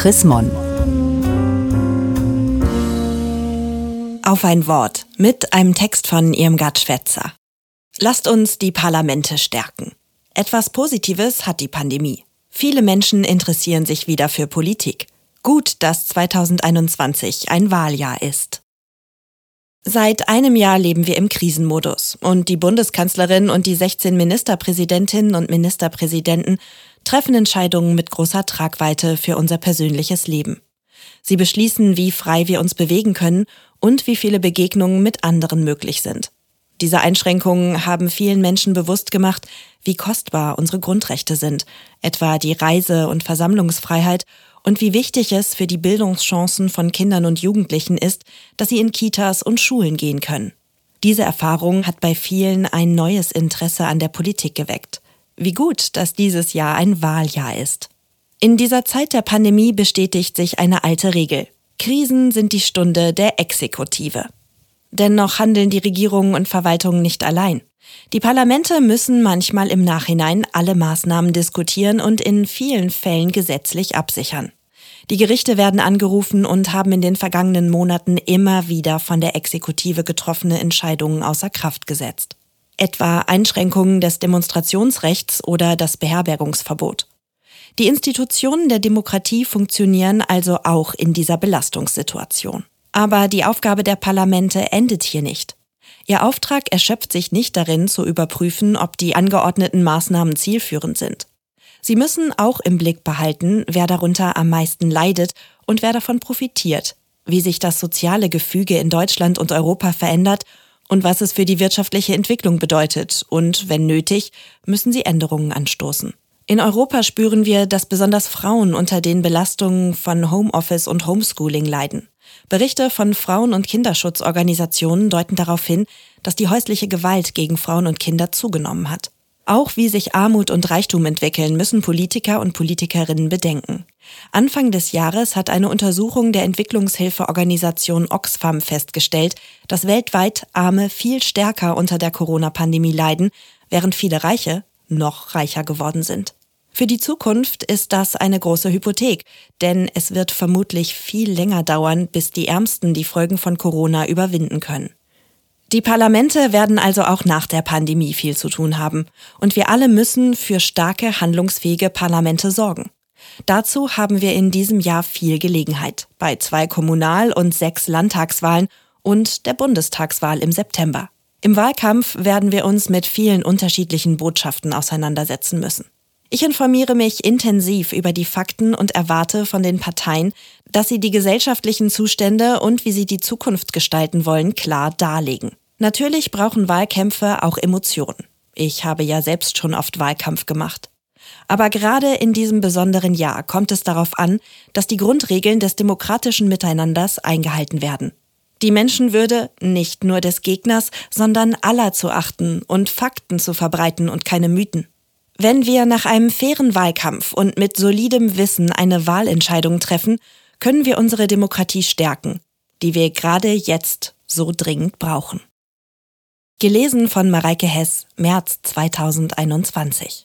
Chris Mon. Auf ein Wort mit einem Text von Irmgard Schwetzer. Lasst uns die Parlamente stärken. Etwas Positives hat die Pandemie. Viele Menschen interessieren sich wieder für Politik. Gut, dass 2021 ein Wahljahr ist. Seit einem Jahr leben wir im Krisenmodus und die Bundeskanzlerin und die 16 Ministerpräsidentinnen und Ministerpräsidenten treffen Entscheidungen mit großer Tragweite für unser persönliches Leben. Sie beschließen, wie frei wir uns bewegen können und wie viele Begegnungen mit anderen möglich sind. Diese Einschränkungen haben vielen Menschen bewusst gemacht, wie kostbar unsere Grundrechte sind, etwa die Reise- und Versammlungsfreiheit und wie wichtig es für die Bildungschancen von Kindern und Jugendlichen ist, dass sie in Kitas und Schulen gehen können. Diese Erfahrung hat bei vielen ein neues Interesse an der Politik geweckt. Wie gut, dass dieses Jahr ein Wahljahr ist. In dieser Zeit der Pandemie bestätigt sich eine alte Regel. Krisen sind die Stunde der Exekutive. Dennoch handeln die Regierungen und Verwaltungen nicht allein. Die Parlamente müssen manchmal im Nachhinein alle Maßnahmen diskutieren und in vielen Fällen gesetzlich absichern. Die Gerichte werden angerufen und haben in den vergangenen Monaten immer wieder von der Exekutive getroffene Entscheidungen außer Kraft gesetzt. Etwa Einschränkungen des Demonstrationsrechts oder das Beherbergungsverbot. Die Institutionen der Demokratie funktionieren also auch in dieser Belastungssituation. Aber die Aufgabe der Parlamente endet hier nicht. Ihr Auftrag erschöpft sich nicht darin, zu überprüfen, ob die angeordneten Maßnahmen zielführend sind. Sie müssen auch im Blick behalten, wer darunter am meisten leidet und wer davon profitiert, wie sich das soziale Gefüge in Deutschland und Europa verändert und was es für die wirtschaftliche Entwicklung bedeutet und, wenn nötig, müssen sie Änderungen anstoßen. In Europa spüren wir, dass besonders Frauen unter den Belastungen von Homeoffice und Homeschooling leiden. Berichte von Frauen- und Kinderschutzorganisationen deuten darauf hin, dass die häusliche Gewalt gegen Frauen und Kinder zugenommen hat. Auch wie sich Armut und Reichtum entwickeln, müssen Politiker und Politikerinnen bedenken. Anfang des Jahres hat eine Untersuchung der Entwicklungshilfeorganisation Oxfam festgestellt, dass weltweit Arme viel stärker unter der Corona-Pandemie leiden, während viele Reiche noch reicher geworden sind. Für die Zukunft ist das eine große Hypothek, denn es wird vermutlich viel länger dauern, bis die Ärmsten die Folgen von Corona überwinden können. Die Parlamente werden also auch nach der Pandemie viel zu tun haben, und wir alle müssen für starke, handlungsfähige Parlamente sorgen. Dazu haben wir in diesem Jahr viel Gelegenheit, bei zwei Kommunal- und sechs Landtagswahlen und der Bundestagswahl im September. Im Wahlkampf werden wir uns mit vielen unterschiedlichen Botschaften auseinandersetzen müssen. Ich informiere mich intensiv über die Fakten und erwarte von den Parteien, dass sie die gesellschaftlichen Zustände und wie sie die Zukunft gestalten wollen, klar darlegen. Natürlich brauchen Wahlkämpfe auch Emotionen. Ich habe ja selbst schon oft Wahlkampf gemacht. Aber gerade in diesem besonderen Jahr kommt es darauf an, dass die Grundregeln des demokratischen Miteinanders eingehalten werden. Die Menschenwürde nicht nur des Gegners, sondern aller zu achten und Fakten zu verbreiten und keine Mythen. Wenn wir nach einem fairen Wahlkampf und mit solidem Wissen eine Wahlentscheidung treffen, können wir unsere Demokratie stärken, die wir gerade jetzt so dringend brauchen. Gelesen von Mareike Hess, März 2021.